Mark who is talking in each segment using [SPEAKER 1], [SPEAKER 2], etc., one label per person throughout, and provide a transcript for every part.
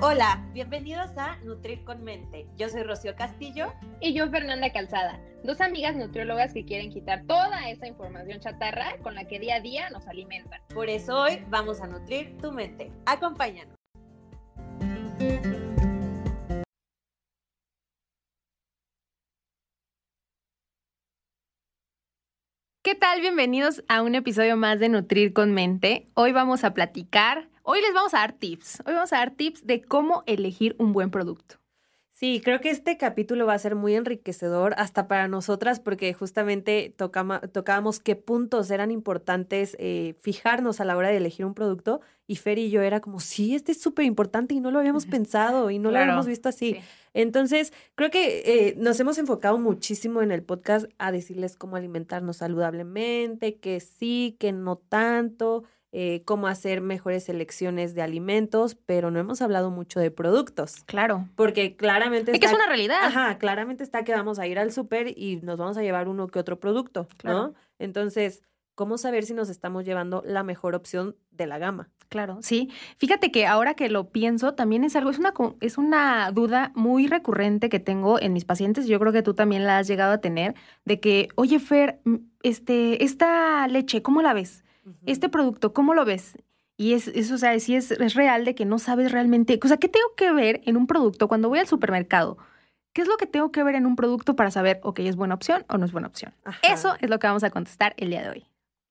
[SPEAKER 1] Hola, bienvenidos a Nutrir con Mente. Yo soy Rocío Castillo.
[SPEAKER 2] Y yo Fernanda Calzada, dos amigas nutriólogas que quieren quitar toda esa información chatarra con la que día a día nos alimentan.
[SPEAKER 1] Por eso hoy vamos a nutrir tu mente. Acompáñanos.
[SPEAKER 2] ¿Qué tal? Bienvenidos a un episodio más de Nutrir con Mente. Hoy vamos a platicar, hoy les vamos a dar tips. Hoy vamos a dar tips de cómo elegir un buen producto.
[SPEAKER 1] Sí, creo que este capítulo va a ser muy enriquecedor hasta para nosotras porque justamente tocábamos qué puntos eran importantes eh, fijarnos a la hora de elegir un producto y Fer y yo era como, sí, este es súper importante y no lo habíamos pensado y no lo habíamos visto así. Entonces, creo que eh, nos hemos enfocado muchísimo en el podcast a decirles cómo alimentarnos saludablemente, que sí, que no tanto. Eh, cómo hacer mejores selecciones de alimentos, pero no hemos hablado mucho de productos.
[SPEAKER 2] Claro.
[SPEAKER 1] Porque claramente...
[SPEAKER 2] Es que es una realidad.
[SPEAKER 1] Ajá, claramente está que vamos a ir al súper y nos vamos a llevar uno que otro producto, ¿no? Entonces, ¿cómo saber si nos estamos llevando la mejor opción de la gama?
[SPEAKER 2] Claro, sí. Fíjate que ahora que lo pienso, también es algo, es una, es una duda muy recurrente que tengo en mis pacientes, yo creo que tú también la has llegado a tener, de que, oye, Fer, este, esta leche, ¿cómo la ves? Este producto, ¿cómo lo ves? Y es, eso, o sea, sí es, es, real de que no sabes realmente, o sea, ¿qué tengo que ver en un producto cuando voy al supermercado? ¿Qué es lo que tengo que ver en un producto para saber, ok, es buena opción o no es buena opción? Eso es lo que vamos a contestar el día de hoy.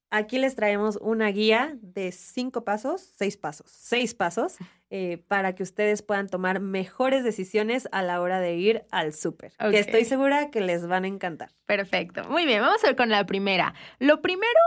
[SPEAKER 1] Aquí les traemos una guía de cinco pasos, seis pasos, seis pasos, eh, para que ustedes puedan tomar mejores decisiones a la hora de ir al súper. Que estoy segura que les van a encantar.
[SPEAKER 2] Perfecto. Muy bien, vamos a ver con la primera. Lo primero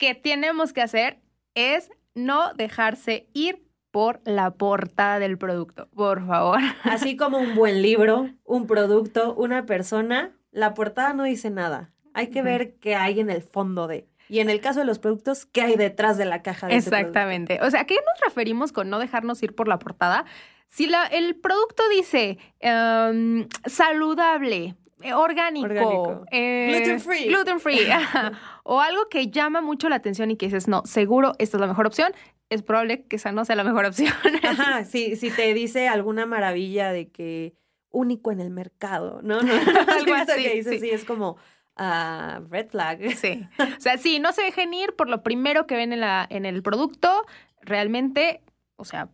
[SPEAKER 2] que tenemos que hacer es no dejarse ir por la portada del producto, por favor.
[SPEAKER 1] Así como un buen libro, un producto, una persona, la portada no dice nada. Hay que ver qué hay en el fondo de. Y en el caso de los productos, ¿qué hay detrás de la caja de
[SPEAKER 2] Exactamente. o sea, ¿a qué nos referimos con no dejarnos ir por la portada? Si la, el producto dice em, saludable, eh, orgánico,
[SPEAKER 1] eh, gluten free,
[SPEAKER 2] gluten free o algo que llama mucho la atención y que dices, no, seguro esta es la mejor opción, es probable que esa no sea la mejor opción.
[SPEAKER 1] Ajá, si, si te dice alguna maravilla de que único en el mercado, ¿no? no algo así. Que dices, sí. es como... Uh, red flag.
[SPEAKER 2] Sí. O sea, sí, no se dejen ir por lo primero que ven en, la, en el producto. Realmente, o sea,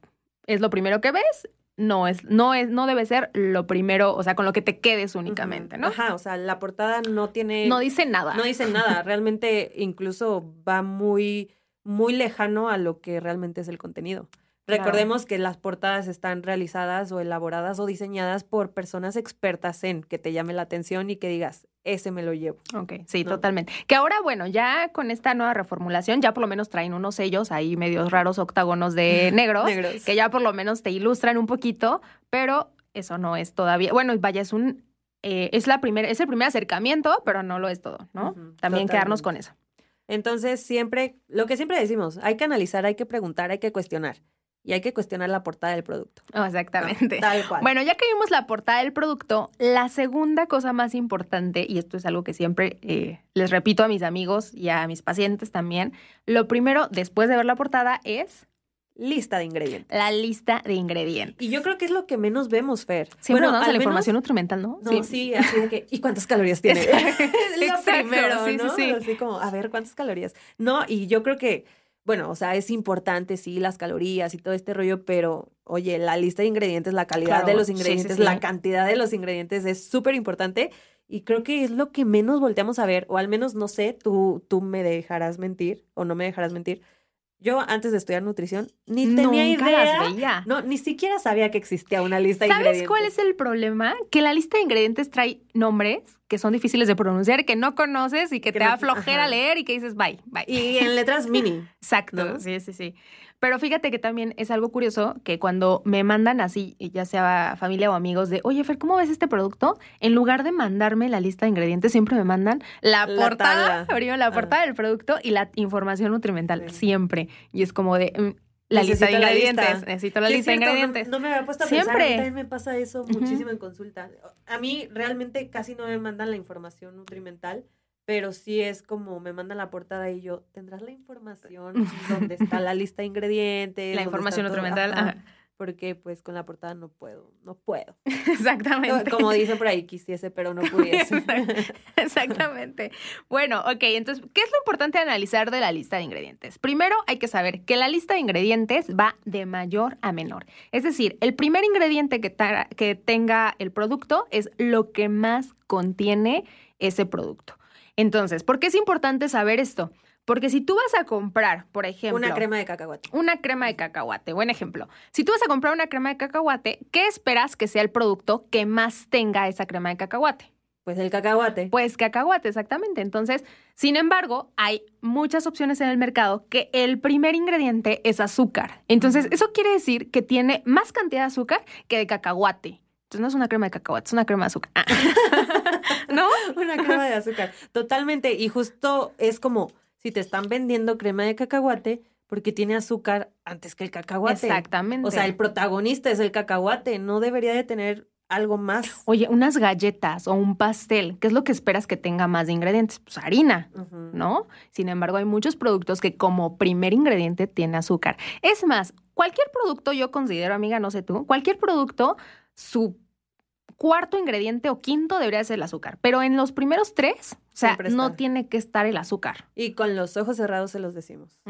[SPEAKER 2] es lo primero que ves no es, no es, no debe ser lo primero, o sea, con lo que te quedes únicamente, ¿no?
[SPEAKER 1] Ajá, o sea, la portada no tiene.
[SPEAKER 2] No dice nada.
[SPEAKER 1] No dice nada. Realmente incluso va muy, muy lejano a lo que realmente es el contenido. Recordemos que las portadas están realizadas o elaboradas o diseñadas por personas expertas en que te llame la atención y que digas, ese me lo llevo.
[SPEAKER 2] Ok, sí, totalmente. Que ahora, bueno, ya con esta nueva reformulación, ya por lo menos traen unos sellos ahí medios raros, octágonos de negros, que ya por lo menos te ilustran un poquito, pero eso no es todavía, bueno, vaya, es un, eh, es la primera, es el primer acercamiento, pero no lo es todo, ¿no? También quedarnos con eso.
[SPEAKER 1] Entonces, siempre, lo que siempre decimos, hay que analizar, hay que preguntar, hay que cuestionar y hay que cuestionar la portada del producto.
[SPEAKER 2] Oh, exactamente. tal cual. Bueno, ya que vimos la portada del producto, la segunda cosa más importante, y esto es algo que siempre eh, les repito a mis amigos y a mis pacientes también, lo primero después de ver la portada es
[SPEAKER 1] lista de ingredientes.
[SPEAKER 2] La lista de ingredientes.
[SPEAKER 1] Y yo creo que es lo que menos vemos, Fer.
[SPEAKER 2] Siempre bueno, nos la información nutrimental, ¿no?
[SPEAKER 1] No, sí, así de que, ¿y cuántas calorías tiene? lo primero, sí, sí, sí. Así como, a ver, ¿cuántas calorías? No, y yo creo que bueno, o sea, es importante, sí, las calorías y todo este rollo, pero oye, la lista de ingredientes, la calidad de los ingredientes, la cantidad de los ingredientes es súper importante y creo que es lo que menos volteamos a ver, o al menos, no sé, tú, tú me dejarás mentir o no me dejarás mentir. Yo antes de estudiar nutrición ni tenía idea. No, ni siquiera sabía que existía una lista de ingredientes.
[SPEAKER 2] ¿Sabes cuál es el problema? Que la lista de ingredientes trae nombres que son difíciles de pronunciar, que no conoces y que, te da flojera leer y que dices bye, bye.
[SPEAKER 1] Y en letras mini.
[SPEAKER 2] Exacto, sí, sí, sí. Pero fíjate que también es algo curioso que cuando me mandan así, ya sea familia o amigos, de, oye, Fer, ¿cómo ves este producto? En lugar de mandarme la lista de ingredientes, siempre me mandan la, portada, primero la ah. portada del producto y la información nutrimental, siempre. Y es como de, mm, la lista de ingredientes. Necesito la lista de ingredientes.
[SPEAKER 1] No, me había puesto a Siempre. pensar, también me pasa eso muchísimo en consulta. A mí realmente casi no me mandan la información nutrimental, pero sí es como me mandan la portada y yo, ¿tendrás la información donde está la lista de ingredientes?
[SPEAKER 2] La información nutrimental.
[SPEAKER 1] porque pues con la portada no puedo, no puedo.
[SPEAKER 2] Exactamente.
[SPEAKER 1] Como dicen por ahí, quisiese, pero no pudiese.
[SPEAKER 2] Exactamente. Bueno, ok, entonces, ¿qué es lo importante de analizar de la lista de ingredientes? Primero hay que saber que la lista de ingredientes va de mayor a menor. Es decir, el primer ingrediente que, que tenga el producto es lo que más contiene ese producto. Entonces, ¿por qué es importante saber esto? Porque si tú vas a comprar, por ejemplo...
[SPEAKER 1] Una crema de cacahuate.
[SPEAKER 2] Una crema de cacahuate, buen ejemplo. Si tú vas a comprar una crema de cacahuate, ¿qué esperas que sea el producto que más tenga esa crema de cacahuate?
[SPEAKER 1] Pues el cacahuate.
[SPEAKER 2] Pues cacahuate, exactamente. Entonces, sin embargo, hay muchas opciones en el mercado que el primer ingrediente es azúcar. Entonces, eso quiere decir que tiene más cantidad de azúcar que de cacahuate. Entonces no es una crema de cacahuate, es una crema de azúcar. ¿No?
[SPEAKER 1] una crema de azúcar. Totalmente. Y justo es como si te están vendiendo crema de cacahuate porque tiene azúcar antes que el cacahuate.
[SPEAKER 2] Exactamente.
[SPEAKER 1] O sea, el protagonista es el cacahuate, no debería de tener algo más.
[SPEAKER 2] Oye, unas galletas o un pastel, ¿qué es lo que esperas que tenga más de ingredientes? Pues harina, ¿no? Sin embargo, hay muchos productos que como primer ingrediente tiene azúcar. Es más, cualquier producto yo considero, amiga, no sé tú, cualquier producto, su cuarto ingrediente o quinto debería ser el azúcar, pero en los primeros tres, o sea, no tiene que estar el azúcar.
[SPEAKER 1] Y con los ojos cerrados se los decimos.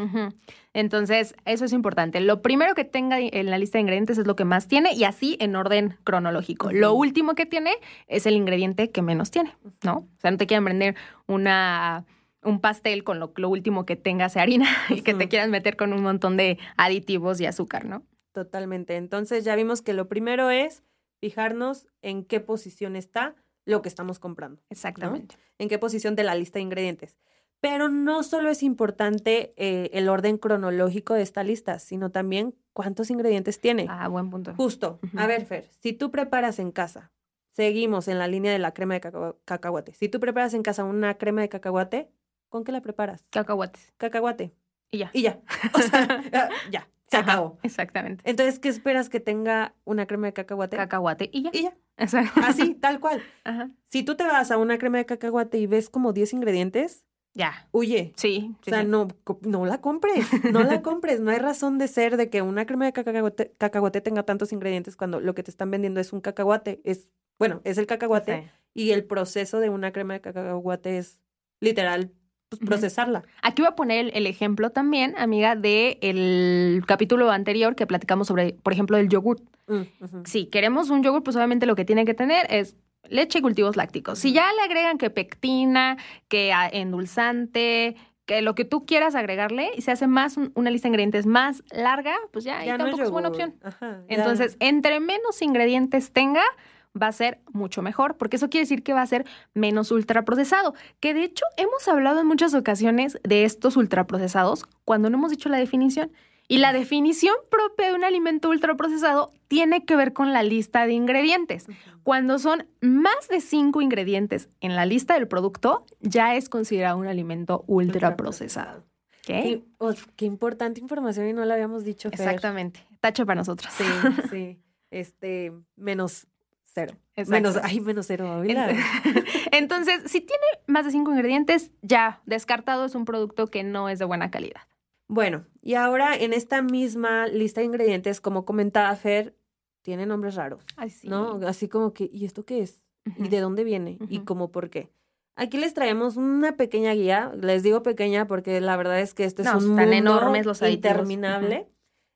[SPEAKER 2] Entonces, eso es importante. Lo primero que tenga en la lista de ingredientes es lo que más tiene y así en orden cronológico. Lo último que tiene es el ingrediente que menos tiene, ¿no? O sea, no te quieran vender una un pastel con lo, lo último que tenga sea harina y que te quieran meter con un montón de aditivos y azúcar, ¿no?
[SPEAKER 1] Totalmente. Entonces ya vimos que lo primero es fijarnos en qué posición está lo que estamos comprando.
[SPEAKER 2] Exactamente.
[SPEAKER 1] En qué posición de la lista de ingredientes. Pero no solo es importante eh, el orden cronológico de esta lista, sino también cuántos ingredientes tiene.
[SPEAKER 2] Ah, buen punto.
[SPEAKER 1] Justo. A ver, Fer, si tú preparas en casa, seguimos en la línea de la crema de cacahuate. Si tú preparas en casa una crema de cacahuate, ¿con qué la preparas?
[SPEAKER 2] Cacahuates.
[SPEAKER 1] Cacahuate.
[SPEAKER 2] Y ya.
[SPEAKER 1] Y ya. O sea, ya. Se acabó.
[SPEAKER 2] Exactamente.
[SPEAKER 1] Entonces, ¿qué esperas que tenga una crema de cacahuate?
[SPEAKER 2] Cacahuate y ya.
[SPEAKER 1] Y ya. Así, tal cual. Ajá. Si tú te vas a una crema de cacahuate y ves como 10 ingredientes,
[SPEAKER 2] ya.
[SPEAKER 1] Huye.
[SPEAKER 2] Sí.
[SPEAKER 1] o sea, no, no la compres. No la compres. No hay razón de ser de que una crema de cacahuate, cacahuate, tenga tantos ingredientes cuando lo que te están vendiendo es un cacahuate. Es, bueno, es el cacahuate. Y el proceso de una crema de cacahuate es literal pues, procesarla.
[SPEAKER 2] Aquí voy a poner el ejemplo también, amiga, del el capítulo anterior que platicamos sobre, por ejemplo, el yogur. Mm, si queremos un yogur, pues obviamente lo que tiene que tener es leche y cultivos lácticos. Si ya le agregan que pectina, que endulzante, que lo que tú quieras agregarle y se hace más una lista de ingredientes más larga, pues ya, ya tampoco es, buena opción. Entonces, entre menos ingredientes tenga, va a ser mucho mejor, porque eso quiere decir que va a ser menos ultraprocesado, que de hecho hemos hablado en muchas ocasiones de estos ultraprocesados cuando no hemos dicho la definición. Y la definición propia de un alimento ultraprocesado tiene que ver con la lista de ingredientes. Cuando son más de cinco ingredientes en la lista del producto, ya es considerado un alimento ultraprocesado.
[SPEAKER 1] ¿Qué? Qué, importante información y no la habíamos dicho.
[SPEAKER 2] Exactamente. Tacho para nosotros.
[SPEAKER 1] Sí, sí. Este, menos cero. Menos, ay, menos cero.
[SPEAKER 2] Entonces, si tiene más de cinco ingredientes, ya descartado es un producto que no es de buena calidad.
[SPEAKER 1] Bueno, y ahora en esta misma lista de ingredientes, como comentaba Fer, tiene nombres raros. ¿No? Así como que, ¿y esto qué es? ¿Y de dónde viene? ¿Y cómo por qué? Aquí les traemos una pequeña guía, les digo pequeña porque la verdad es que este es un mundo enormes los interminable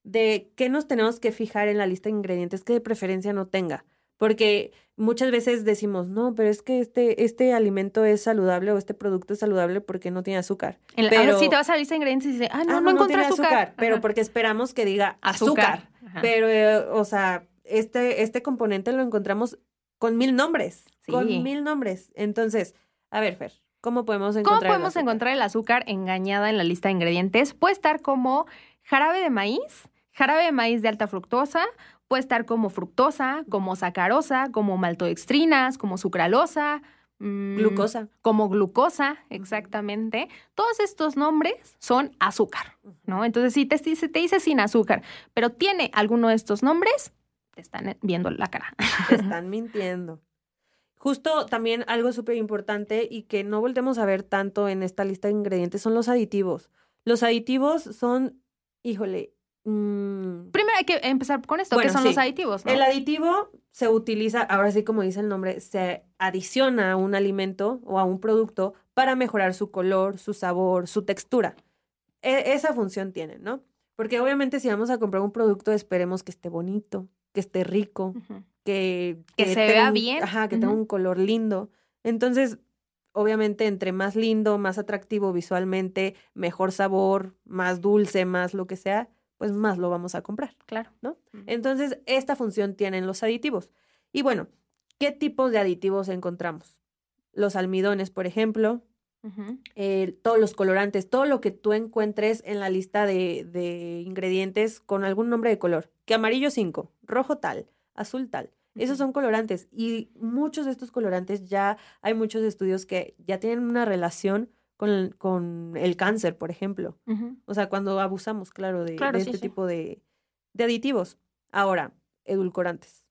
[SPEAKER 1] de qué nos tenemos que fijar en la lista de ingredientes que de preferencia no tenga. Porque muchas veces decimos, no, pero es que este, este alimento es saludable o este producto es saludable porque no tiene azúcar.
[SPEAKER 2] pero si te vas a la lista de ingredientes y dices, ah, no, ah, no, encontré azúcar.
[SPEAKER 1] Pero porque esperamos que diga azúcar. Pero, eh, o sea, este, este componente lo encontramos con mil nombres. Con mil nombres. Entonces, a ver, Fer, ¿cómo podemos encontrar
[SPEAKER 2] ¿Cómo podemos encontrar el azúcar engañada en la lista de ingredientes? Puede estar como jarabe de maíz, jarabe de maíz de alta fructosa Puede estar como fructosa, como sacarosa, como maltodextrinas, como sucralosa.
[SPEAKER 1] Mm, glucosa.
[SPEAKER 2] Como glucosa, exactamente. Todos estos nombres son azúcar, ¿no? Entonces, si te, te dice sin azúcar, pero tiene alguno de estos nombres, te están viendo la cara.
[SPEAKER 1] Te están mintiendo. Justo también algo súper importante y que no volvemos a ver tanto en esta lista de ingredientes son los aditivos. Los aditivos son, híjole, Mm,
[SPEAKER 2] Primero hay que empezar con esto, que
[SPEAKER 1] Bueno,
[SPEAKER 2] son
[SPEAKER 1] sí.
[SPEAKER 2] los aditivos, ¿no?
[SPEAKER 1] El aditivo se utiliza, ahora sí como dice el nombre, se adiciona a un alimento o a un producto para mejorar su color, su sabor, su textura. E- esa función tiene, ¿no? Porque obviamente si vamos a comprar un producto esperemos que esté bonito, que esté rico, que,
[SPEAKER 2] Que se vea
[SPEAKER 1] un-
[SPEAKER 2] bien.
[SPEAKER 1] Ajá, que tenga un color lindo. Entonces, obviamente, entre más lindo, más atractivo visualmente, mejor sabor, más dulce, más lo que sea, pues más lo vamos a comprar.
[SPEAKER 2] Claro.
[SPEAKER 1] ¿no? Entonces, esta función tienen los aditivos. Y bueno, ¿qué tipos de aditivos encontramos? Los almidones, por ejemplo, eh, todos los colorantes, todo lo que tú encuentres en la lista de, de ingredientes con algún nombre de color, que amarillo 5, rojo tal, azul tal. Esos son colorantes y muchos de estos colorantes ya hay muchos estudios que ya tienen una relación con el, con el cáncer, por ejemplo. O sea, cuando abusamos, claro, de,
[SPEAKER 2] Claro,
[SPEAKER 1] de
[SPEAKER 2] sí,
[SPEAKER 1] este
[SPEAKER 2] sí.
[SPEAKER 1] tipo de, de aditivos. Ahora, edulcorantes.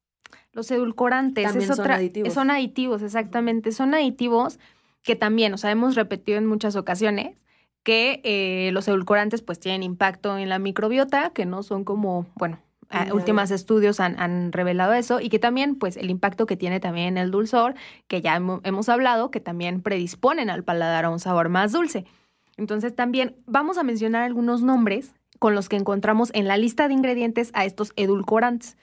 [SPEAKER 2] Los edulcorantes
[SPEAKER 1] También
[SPEAKER 2] es
[SPEAKER 1] son
[SPEAKER 2] otra,
[SPEAKER 1] aditivos.
[SPEAKER 2] son aditivos, exactamente. Son aditivos que también, o sea, hemos repetido en muchas ocasiones que eh, los edulcorantes pues tienen impacto en la microbiota, que no son como, bueno, a-
[SPEAKER 1] Ya,
[SPEAKER 2] últimos estudios han, han revelado eso y que también pues el impacto que tiene también en el dulzor, que ya hemo- hemos hablado, que también predisponen al paladar a un sabor más dulce. Entonces también vamos a mencionar algunos nombres con los que encontramos en la lista de ingredientes a estos edulcorantes.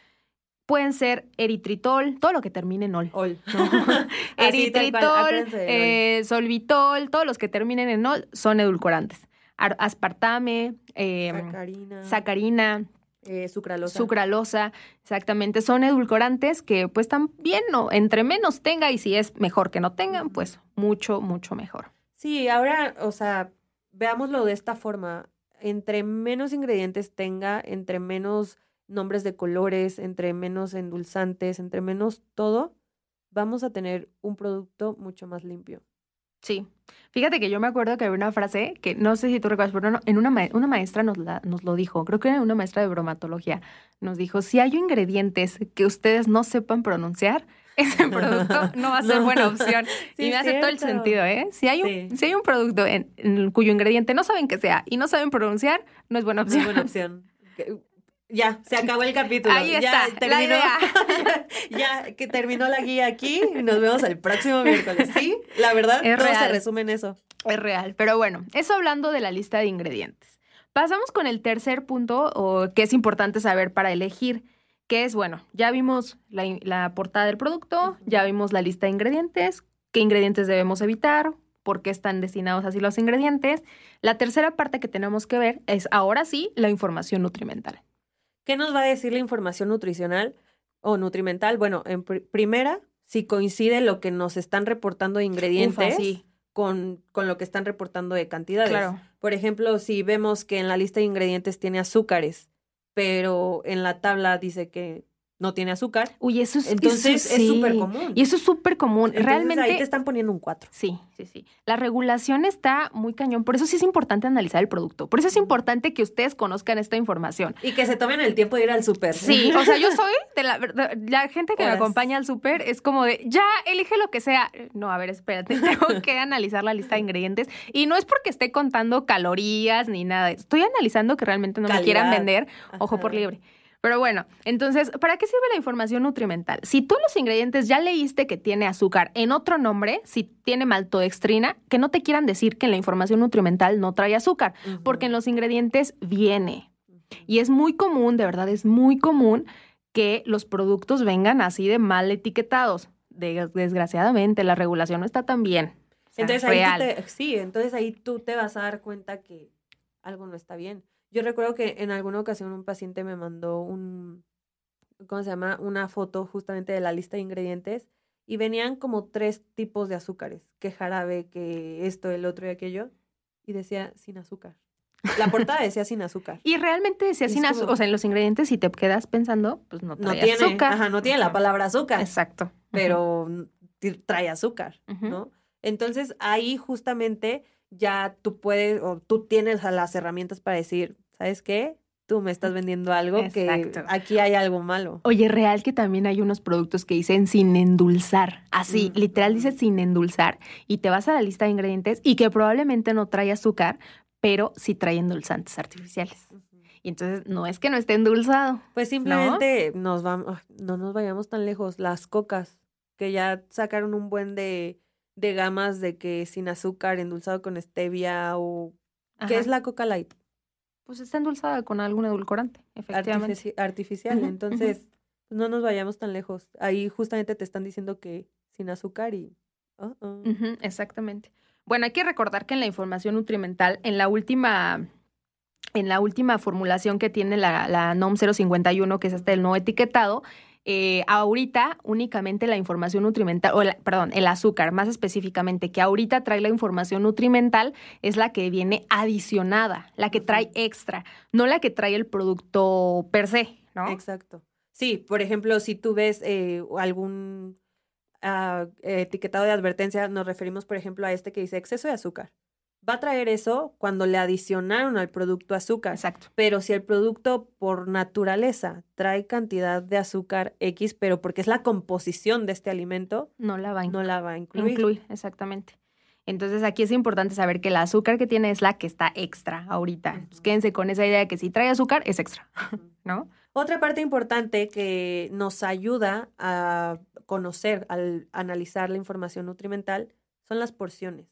[SPEAKER 2] Pueden ser eritritol, todo lo que termine en ol.
[SPEAKER 1] Ol.
[SPEAKER 2] eritritol, eh, solvitol, todos los que terminen en ol son edulcorantes. Ar- aspartame, eh,
[SPEAKER 1] Sacarina.
[SPEAKER 2] sacarina,
[SPEAKER 1] eh, sucralosa.
[SPEAKER 2] sucralosa, exactamente, son edulcorantes que pues también no, entre menos tenga y si es mejor que no tengan, pues mucho, mucho mejor.
[SPEAKER 1] Sí, ahora, o sea, veámoslo de esta forma. Entre menos ingredientes tenga, entre menos nombres de colores, entre menos endulzantes, entre menos todo, vamos a tener un producto mucho más limpio.
[SPEAKER 2] Sí. Fíjate que yo me acuerdo que había una frase que no sé si tú recuerdas, pero no, en una, ma- una maestra nos, la, nos lo dijo, creo que era una maestra de bromatología, nos dijo, si hay ingredientes que ustedes no sepan pronunciar, ese producto no va a ser
[SPEAKER 1] No.
[SPEAKER 2] buena opción.
[SPEAKER 1] Sí,
[SPEAKER 2] y me hace todo el sentido, ¿eh? Si hay un,
[SPEAKER 1] Sí.
[SPEAKER 2] si hay un producto en, en cuyo ingrediente no saben que sea y no saben pronunciar, no es buena
[SPEAKER 1] No es
[SPEAKER 2] opción.
[SPEAKER 1] buena opción. Ya, se acabó el capítulo.
[SPEAKER 2] Ahí
[SPEAKER 1] ya
[SPEAKER 2] está, la idea.
[SPEAKER 1] ya que terminó la guía aquí. Nos vemos el próximo miércoles. Sí, la verdad,
[SPEAKER 2] Es
[SPEAKER 1] todo se resume en eso.
[SPEAKER 2] Es real, pero bueno, eso hablando de la lista de ingredientes. Pasamos con el tercer punto o que es importante saber para elegir, que es, bueno, ya vimos la, la portada del producto, ya vimos la lista de ingredientes, qué ingredientes debemos evitar, por qué están destinados así los ingredientes. La tercera parte que tenemos que ver es ahora sí la información nutrimental.
[SPEAKER 1] ¿Qué nos va a decir la información nutricional o nutrimental? Bueno, en pr- primera, si coincide lo que nos están reportando de ingredientes
[SPEAKER 2] Ufa, sí,
[SPEAKER 1] con, con lo que están reportando de cantidades.
[SPEAKER 2] claro.
[SPEAKER 1] Por ejemplo, si vemos que en la lista de ingredientes tiene azúcares, pero en la tabla dice que no tiene azúcar,
[SPEAKER 2] Uy, eso es
[SPEAKER 1] entonces
[SPEAKER 2] eso
[SPEAKER 1] es súper común.
[SPEAKER 2] Y eso es súper común.
[SPEAKER 1] Entonces,
[SPEAKER 2] Realmente
[SPEAKER 1] ahí te están poniendo un 4.
[SPEAKER 2] Sí, sí, sí. La regulación está muy cañón. Por eso sí es importante analizar el producto. Por eso es importante que ustedes conozcan esta información.
[SPEAKER 1] Y que se tomen el tiempo de ir al súper.
[SPEAKER 2] Sí, o sea, yo soy de la verdad, la gente que me
[SPEAKER 1] Horas.
[SPEAKER 2] acompaña al súper es como de, ya, elige lo que sea. No, a ver, espérate, tengo que analizar la lista de ingredientes. Y no es porque esté contando calorías ni nada. Estoy analizando que realmente no me quieran vender ojo por libre. Pero bueno, entonces, ¿para qué sirve la información nutrimental? Si tú los ingredientes ya leíste que tiene azúcar en otro nombre, si tiene maltodextrina, que no te quieran decir que en la información nutrimental no trae azúcar, porque en los ingredientes viene. Y es muy común, de verdad, es muy común que los productos vengan así de mal etiquetados. De- desgraciadamente, la regulación no está tan bien. O sea,
[SPEAKER 1] Entonces ahí
[SPEAKER 2] real.
[SPEAKER 1] tú te, sí, entonces ahí tú te vas a dar cuenta que algo no está bien. Yo recuerdo que en alguna ocasión un paciente me mandó un, ¿cómo se llama? Una foto justamente de la lista de ingredientes y venían como tres tipos de azúcares, que jarabe, que esto, el otro y aquello, y decía sin azúcar. La portada decía sin azúcar.
[SPEAKER 2] Y realmente decía
[SPEAKER 1] Es
[SPEAKER 2] sin azúcar, o sea, en los ingredientes, si te quedas pensando, pues no
[SPEAKER 1] No tiene,
[SPEAKER 2] azúcar.
[SPEAKER 1] ajá, no tiene la palabra azúcar,
[SPEAKER 2] Exacto.
[SPEAKER 1] pero ti- trae azúcar. ¿no? Entonces ahí justamente ya tú puedes o tú tienes las herramientas para decir, ¿sabes qué? Tú me estás vendiendo algo que aquí hay algo malo.
[SPEAKER 2] Oye, real que también hay unos productos que dicen sin endulzar. Así,
[SPEAKER 1] Mm.
[SPEAKER 2] literal dice sin endulzar. Y te vas a la lista de ingredientes y que probablemente no trae azúcar, pero sí trae endulzantes artificiales. Y entonces no es que no esté endulzado.
[SPEAKER 1] Pues simplemente nos vamos, no nos vayamos tan lejos. Las cocas, que ya sacaron un buen de, de gamas de que sin azúcar, endulzado con stevia o... ¿Qué es la coca light?
[SPEAKER 2] Pues está endulzada con algún edulcorante, efectivamente.
[SPEAKER 1] artificial. Entonces, no nos vayamos tan lejos. Ahí justamente te están diciendo que sin azúcar y...
[SPEAKER 2] Uh exactamente. Bueno, hay que recordar que en la información nutrimental, en la última, en la última formulación que tiene la, la NOM 051, que es este el no etiquetado, eh, ahorita únicamente la información nutrimental, o perdón, el azúcar más específicamente, que ahorita trae la información nutrimental, es la que viene adicionada, la que trae extra, no la que trae el producto per se, ¿no?
[SPEAKER 1] Exacto. Sí, por ejemplo, si tú ves eh, algún uh, etiquetado de advertencia, nos referimos, por ejemplo, a este que dice exceso de azúcar. Va a traer eso cuando le adicionaron al producto azúcar.
[SPEAKER 2] Exacto.
[SPEAKER 1] Pero si el producto por naturaleza trae cantidad de azúcar X, pero porque es la composición de este alimento,
[SPEAKER 2] no la va a,
[SPEAKER 1] no la va a incluir.
[SPEAKER 2] incluir. Exactamente. Entonces aquí es importante saber que el azúcar que tiene es la que está extra ahorita. quédense con esa idea de que si trae azúcar es extra, ¿no?
[SPEAKER 1] Otra parte importante que nos ayuda a conocer al analizar la información nutrimental son las porciones.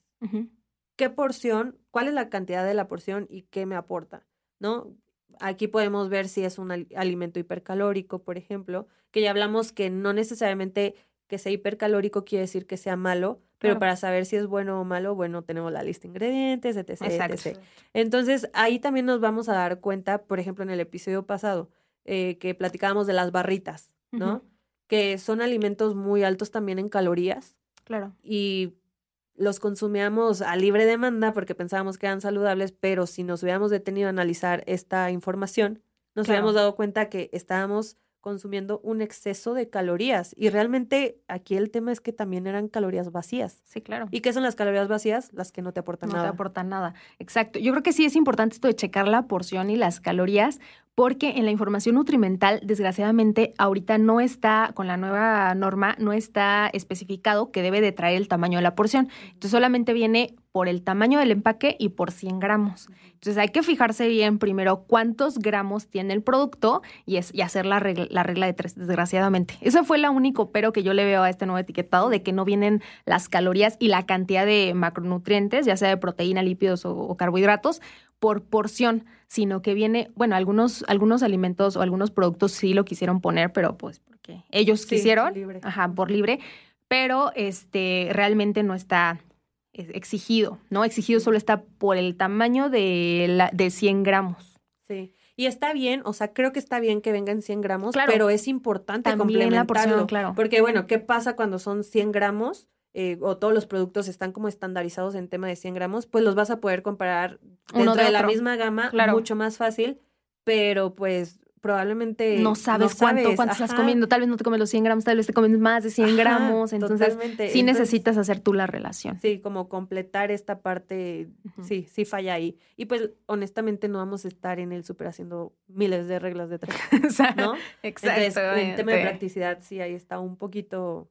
[SPEAKER 1] ¿Qué porción? ¿Cuál es la cantidad de la porción y qué me aporta? ¿No? Aquí podemos ver si es un alimento hipercalórico, por ejemplo, que ya hablamos que no necesariamente que sea hipercalórico quiere decir que sea malo, pero para saber si es bueno o malo, bueno, tenemos la lista de ingredientes, etc, etc. Entonces, ahí también nos vamos a dar cuenta, por ejemplo, en el episodio pasado, eh, que platicábamos de las barritas, ¿no? que son alimentos muy altos también en calorías.
[SPEAKER 2] Claro.
[SPEAKER 1] Y los consumíamos a libre demanda porque pensábamos que eran saludables, pero si nos hubiéramos detenido a analizar esta información, nos hubiéramos dado cuenta que estábamos consumiendo un exceso de calorías. Y realmente aquí el tema es que también eran calorías vacías.
[SPEAKER 2] Sí, claro.
[SPEAKER 1] ¿Y qué son las calorías vacías? Las que no te aportan nada.
[SPEAKER 2] No te aportan nada. Exacto. Yo creo que sí es importante esto de checar la porción y las calorías, porque en la información nutrimental, desgraciadamente, ahorita no está, con la nueva norma, no está especificado que debe de traer el tamaño de la porción. Entonces solamente viene por el tamaño del empaque y por 100 gramos. Entonces hay que fijarse bien primero cuántos gramos tiene el producto y, hacer la regla, la regla de tres, desgraciadamente. Eso fue lo único pero que yo le veo a este nuevo etiquetado, de que no vienen las calorías y la cantidad de macronutrientes, ya sea de proteína, lípidos o carbohidratos, por porción, sino que viene, bueno, algunos, algunos alimentos o algunos productos sí lo quisieron poner, pero pues porque ellos quisieron, ajá, por libre, pero este realmente no está exigido, ¿no? Exigido solo está por el tamaño de, la, de 100 gramos.
[SPEAKER 1] Sí. Y está bien, o sea, creo que está bien que vengan 100 gramos, pero es importante También complementarlo. La porción, claro. Porque, bueno, ¿qué pasa cuando son 100 gramos? Eh, o todos los productos están como estandarizados en tema de 100 gramos, pues los vas a poder comparar dentro de, la misma gama mucho más fácil, pero pues probablemente
[SPEAKER 2] no sabes cuánto, cuánto estás comiendo, tal vez no te comes los 100 gramos, tal vez te comes más de 100 gramos, entonces sí necesitas hacer tú la relación.
[SPEAKER 1] Sí, como completar esta parte, sí, sí falla ahí. Y pues honestamente no vamos a estar en el súper haciendo miles de reglas de tres, ¿no? Exacto. Entonces, en tema de practicidad sí, ahí está un poquito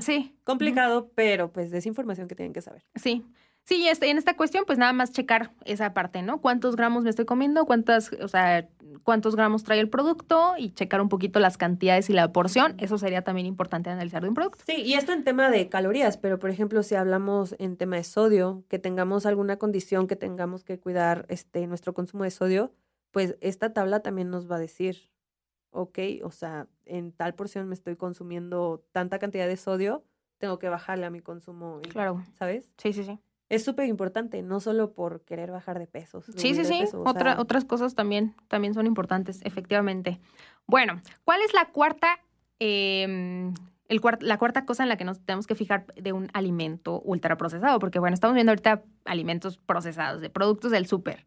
[SPEAKER 2] Sí.
[SPEAKER 1] Complicado, pero pues es información que tienen que saber.
[SPEAKER 2] Sí. Sí, este, en esta cuestión, pues nada más checar esa parte, ¿no? ¿Cuántos gramos me estoy comiendo? ¿Cuántas, o sea, cuántos gramos trae el producto? Y checar un poquito las cantidades y la porción. Eso sería también importante analizar de un producto.
[SPEAKER 1] Sí, y esto en tema de calorías, pero por ejemplo, si hablamos en tema de sodio, que tengamos alguna condición que tengamos que cuidar este, nuestro consumo de sodio, pues esta tabla también nos va a decir ok, o sea, en tal porción me estoy consumiendo tanta cantidad de sodio, tengo que bajarle a mi consumo.
[SPEAKER 2] Claro.
[SPEAKER 1] ¿Sabes?
[SPEAKER 2] Sí, sí, sí.
[SPEAKER 1] Es súper importante, no solo por querer bajar de pesos.
[SPEAKER 2] Sí, sí, sí. otras cosas también, también son importantes, efectivamente. Bueno, ¿cuál es la cuarta, em, el la cuarta cosa en la que nos tenemos que fijar de un alimento ultraprocesado? Porque, bueno, estamos viendo ahorita alimentos procesados, de productos del súper.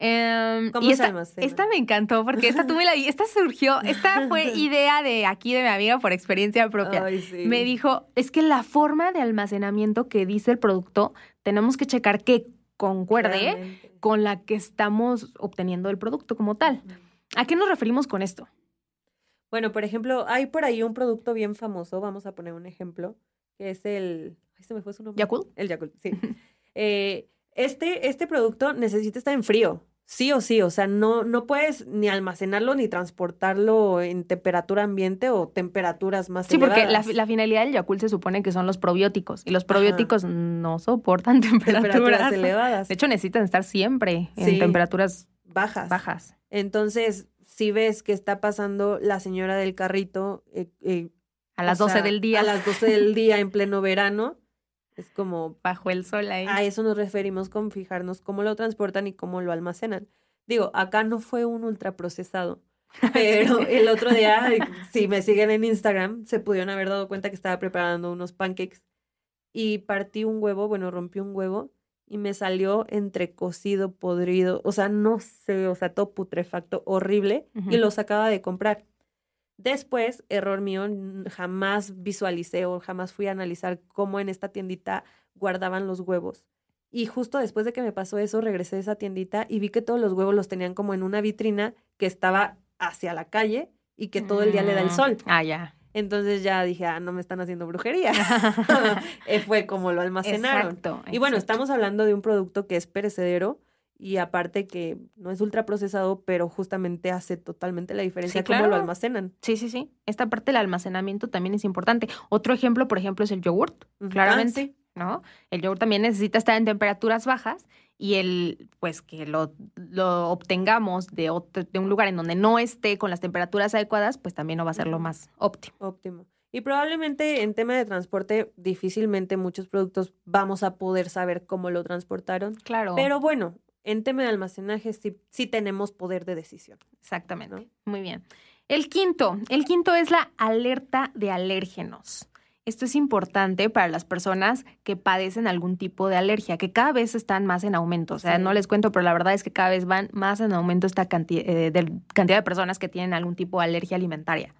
[SPEAKER 1] Em, ¿Cómo y
[SPEAKER 2] esta, esta me encantó porque esta tú me la esta surgió, esta fue idea de aquí de mi amiga por experiencia propia. Me dijo, es que la forma de almacenamiento que dice el producto, tenemos que checar que concuerde con la que estamos obteniendo el producto como tal. ¿A qué nos referimos con esto?
[SPEAKER 1] Bueno, por ejemplo, hay por ahí un producto bien famoso, vamos a poner un ejemplo, que es el... Ay, se me fue su nombre.
[SPEAKER 2] ¿Yakult?
[SPEAKER 1] El Yakult, sí. eh, este, este producto necesita estar en frío. Sí o sí, o sea, no, no puedes ni almacenarlo ni transportarlo en temperatura ambiente o temperaturas más
[SPEAKER 2] Sí, porque la,
[SPEAKER 1] elevadas.
[SPEAKER 2] la finalidad del Yakult se supone que son los probióticos y los
[SPEAKER 1] Ajá.
[SPEAKER 2] probióticos no soportan temperaturas.
[SPEAKER 1] temperaturas elevadas,
[SPEAKER 2] De hecho, necesitan estar siempre en
[SPEAKER 1] Sí.
[SPEAKER 2] temperaturas
[SPEAKER 1] bajas.
[SPEAKER 2] bajas.
[SPEAKER 1] Entonces, si ves que está pasando la señora del carrito eh, eh,
[SPEAKER 2] A las
[SPEAKER 1] o
[SPEAKER 2] 12
[SPEAKER 1] sea,
[SPEAKER 2] del día,
[SPEAKER 1] A las 12 del día en pleno verano, es como
[SPEAKER 2] bajo el sol ahí.
[SPEAKER 1] A eso nos referimos con fijarnos cómo lo transportan y cómo lo almacenan. Digo, acá no fue un ultraprocesado, pero el otro día, si me siguen en Instagram, se pudieron haber dado cuenta que estaba preparando unos pancakes y partí un huevo, bueno, rompí un huevo y me salió entre cocido, podrido, o sea, no sé, o sea, todo putrefacto, horrible, y los acaba de comprar. Después, error mío, jamás visualicé o jamás fui a analizar cómo en esta tiendita guardaban los huevos. Y justo después de que me pasó eso, regresé a esa tiendita y vi que todos los huevos los tenían como en una vitrina que estaba hacia la calle y que todo el día le da el
[SPEAKER 2] Mm,
[SPEAKER 1] sol.
[SPEAKER 2] Ah, ya.
[SPEAKER 1] Entonces ya dije, ah, no me están haciendo brujería. Eh, Fue como lo almacenaron.
[SPEAKER 2] Exacto.
[SPEAKER 1] Y bueno,
[SPEAKER 2] exacto.
[SPEAKER 1] estamos hablando de un producto que es perecedero y aparte que no es ultraprocesado, pero justamente hace totalmente la diferencia
[SPEAKER 2] Sí,
[SPEAKER 1] cómo lo almacenan.
[SPEAKER 2] Sí, sí, sí. Esta parte del almacenamiento también es importante. Otro ejemplo, por ejemplo, es el yogurt, claramente,
[SPEAKER 1] Ah.
[SPEAKER 2] ¿no? El yogurt también necesita estar en temperaturas bajas y el, pues, que lo, lo obtengamos de, otro- de un lugar en donde no esté con las temperaturas adecuadas, pues también no va a ser lo más óptimo.
[SPEAKER 1] Óptimo. Y probablemente en tema de transporte, difícilmente muchos productos vamos a poder saber cómo lo transportaron.
[SPEAKER 2] Claro.
[SPEAKER 1] Pero bueno, en tema de almacenaje sí, sí tenemos poder de decisión.
[SPEAKER 2] Exactamente.
[SPEAKER 1] ¿no?
[SPEAKER 2] Muy bien. El quinto, el quinto es la alerta de alérgenos. Esto es importante para las personas que padecen algún tipo de alergia, que cada vez están más en aumento. O sea,
[SPEAKER 1] Sí.
[SPEAKER 2] no les cuento, pero la verdad es que cada vez van más en aumento esta canti- eh, de- cantidad de personas que tienen algún tipo de alergia alimentaria.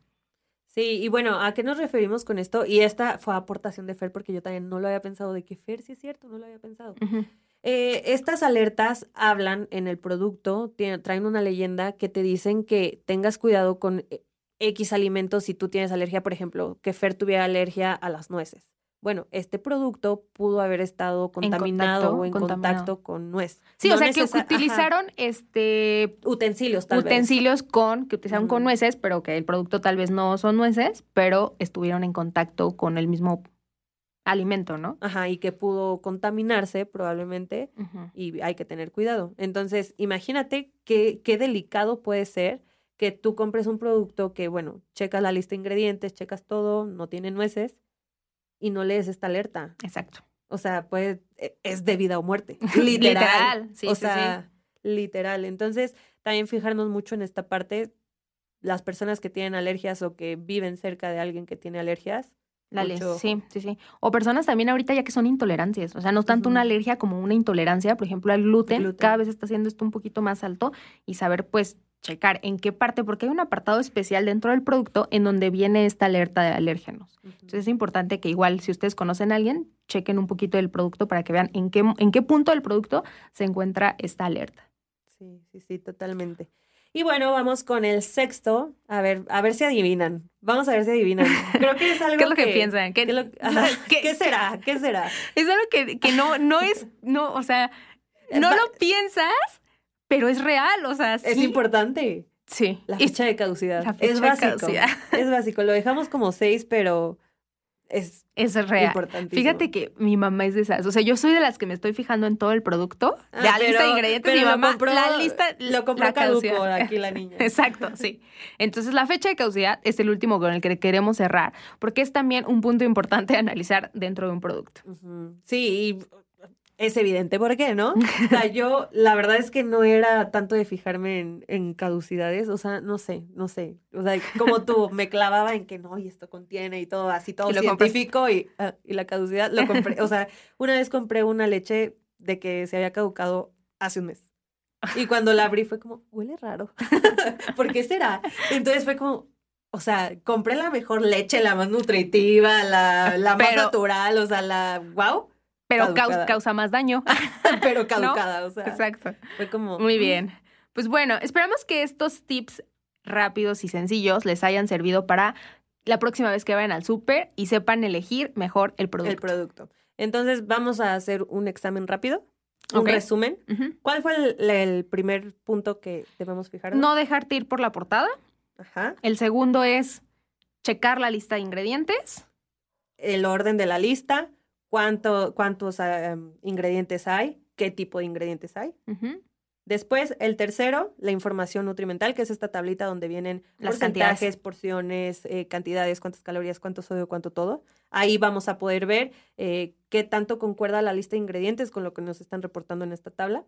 [SPEAKER 1] Sí, y bueno, ¿a qué nos referimos con esto? Y esta fue aportación de Fer, porque yo también no lo había pensado, de que Fer, sí es cierto, no lo había pensado.
[SPEAKER 2] Ujú.
[SPEAKER 1] Eh, estas alertas hablan en el producto, traen una leyenda que te dicen que tengas cuidado con eh, X alimentos si tú tienes alergia, por ejemplo, que Fer tuviera alergia a las nueces. Bueno, este producto pudo haber estado contaminado
[SPEAKER 2] contacto,
[SPEAKER 1] o en
[SPEAKER 2] contaminado.
[SPEAKER 1] contacto con nuez.
[SPEAKER 2] Sí,
[SPEAKER 1] No
[SPEAKER 2] o sea, que
[SPEAKER 1] ajá,
[SPEAKER 2] utilizaron este
[SPEAKER 1] utensilios tal vez.
[SPEAKER 2] utensilios con que utilizaron con nueces, pero que el producto tal vez no son nueces, pero estuvieron en contacto con el mismo alimento, ¿no?
[SPEAKER 1] Ajá, y que pudo contaminarse probablemente y hay que tener cuidado. Entonces, imagínate qué, qué delicado puede ser que tú compres un producto que, bueno, checas la lista de ingredientes, checas todo, no tiene nueces y no lees esta alerta.
[SPEAKER 2] Exacto.
[SPEAKER 1] O sea, pues es de vida o muerte. Literal.
[SPEAKER 2] Literal, sí,
[SPEAKER 1] o
[SPEAKER 2] sí,
[SPEAKER 1] sea, literal. Entonces, también fijarnos mucho en esta parte. Las personas que tienen alergias o que viven cerca de alguien que tiene alergias.
[SPEAKER 2] La
[SPEAKER 1] Mucho
[SPEAKER 2] sí, sí, sí. O personas también ahorita ya que son intolerantes. O sea, no tanto una alergia como una intolerancia, por ejemplo, al gluten.
[SPEAKER 1] Gluten.
[SPEAKER 2] Cada vez está haciendo esto un poquito más alto y saber, pues, checar en qué parte, porque hay un apartado especial dentro del producto en donde viene esta alerta de alérgenos. Entonces es importante que igual, si ustedes conocen a alguien, chequen un poquito del producto para que vean en qué, en qué punto del producto se encuentra esta alerta.
[SPEAKER 1] Sí, sí, sí, totalmente. Y bueno, vamos con el sexto. A ver, a ver si adivinan. Vamos a ver si adivinan. Creo que es algo
[SPEAKER 2] ¿Qué es lo que, piensan? ¿Qué,
[SPEAKER 1] ¿Qué, lo- ajá,
[SPEAKER 2] ¿Qué-
[SPEAKER 1] ¿qué será? ¿Qué será?
[SPEAKER 2] Es algo que, que no, no es, no, o sea, no
[SPEAKER 1] Va-
[SPEAKER 2] lo piensas, pero es real, o sea,
[SPEAKER 1] Es
[SPEAKER 2] sí.
[SPEAKER 1] importante.
[SPEAKER 2] Sí.
[SPEAKER 1] La
[SPEAKER 2] Es-
[SPEAKER 1] fecha de caducidad.
[SPEAKER 2] la fecha
[SPEAKER 1] es
[SPEAKER 2] de
[SPEAKER 1] básico.
[SPEAKER 2] caducidad.
[SPEAKER 1] Es básico. Lo dejamos como seis, pero es
[SPEAKER 2] Es real. Fíjate que mi mamá es de esas. O sea, yo soy de las que me estoy fijando en todo el producto,
[SPEAKER 1] Ah,
[SPEAKER 2] de la lista de ingredientes. mi mamá,
[SPEAKER 1] compró-
[SPEAKER 2] la lista,
[SPEAKER 1] Lo compró
[SPEAKER 2] la
[SPEAKER 1] caduco aquí la niña.
[SPEAKER 2] Exacto, sí. Entonces, la fecha de caducidad es el último con el que queremos cerrar, porque es también un punto importante a analizar dentro de un producto.
[SPEAKER 1] Sí, y es evidente por qué, ¿no? O sea, yo la verdad es que no era tanto de fijarme en, en caducidades, o sea, no sé, no sé. O sea, como tú, me clavaba en que no, y esto contiene y todo así, todo
[SPEAKER 2] Y lo
[SPEAKER 1] científico y, ah, y la caducidad lo compré. O sea, una vez compré una leche de que se había caducado hace un mes. Y cuando la abrí fue como, huele raro. ¿Por qué será? Entonces fue como, o sea, compré la mejor leche, la más nutritiva, la, la más
[SPEAKER 2] Pero-
[SPEAKER 1] natural, o sea, la wow,
[SPEAKER 2] Pero causa más daño.
[SPEAKER 1] pero caducada, o sea,
[SPEAKER 2] Exacto.
[SPEAKER 1] fue como...
[SPEAKER 2] Muy
[SPEAKER 1] mm,
[SPEAKER 2] bien. Pues bueno, esperamos que estos tips rápidos y sencillos les hayan servido para la próxima vez que vayan al súper y sepan elegir mejor el producto.
[SPEAKER 1] El producto. Entonces, vamos a hacer un examen rápido. un resumen. ¿Cuál fue el, el primer punto que debemos fijar?
[SPEAKER 2] No dejarte ir por la portada.
[SPEAKER 1] Ajá.
[SPEAKER 2] El segundo es checar la lista de ingredientes.
[SPEAKER 1] El orden de la lista, cuánto, cuántos ah, em, ingredientes hay, qué tipo de ingredientes hay. Después, el tercero, la información nutrimental, que es esta tablita donde vienen
[SPEAKER 2] Las
[SPEAKER 1] porcentajes,
[SPEAKER 2] cantidades.
[SPEAKER 1] porciones, eh, cantidades, cuántas calorías, cuánto sodio, cuánto todo. Ahí vamos a poder ver eh, qué tanto concuerda la lista de ingredientes con lo que nos están reportando en esta tabla.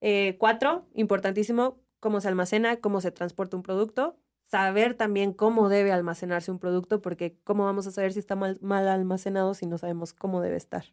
[SPEAKER 1] Eh, cuatro, importantísimo, cómo se almacena, cómo se transporta un producto. Saber también cómo debe almacenarse un producto, porque cómo vamos a saber si está mal, mal almacenado si no sabemos cómo debe estar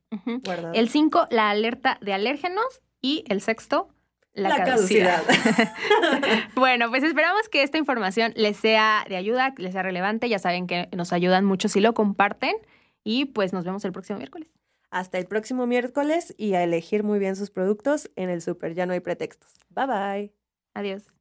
[SPEAKER 1] guardado.
[SPEAKER 2] El cinco, la alerta de alérgenos. Y el sexto, la,
[SPEAKER 1] La
[SPEAKER 2] caducidad.
[SPEAKER 1] caducidad.
[SPEAKER 2] bueno, pues esperamos que esta información les sea de ayuda, les sea relevante. Ya saben que nos ayudan mucho si lo comparten. Y pues nos vemos el próximo miércoles.
[SPEAKER 1] Hasta el próximo miércoles y a elegir muy bien sus productos en el súper. Ya no hay pretextos. Bye bye.
[SPEAKER 2] Adiós.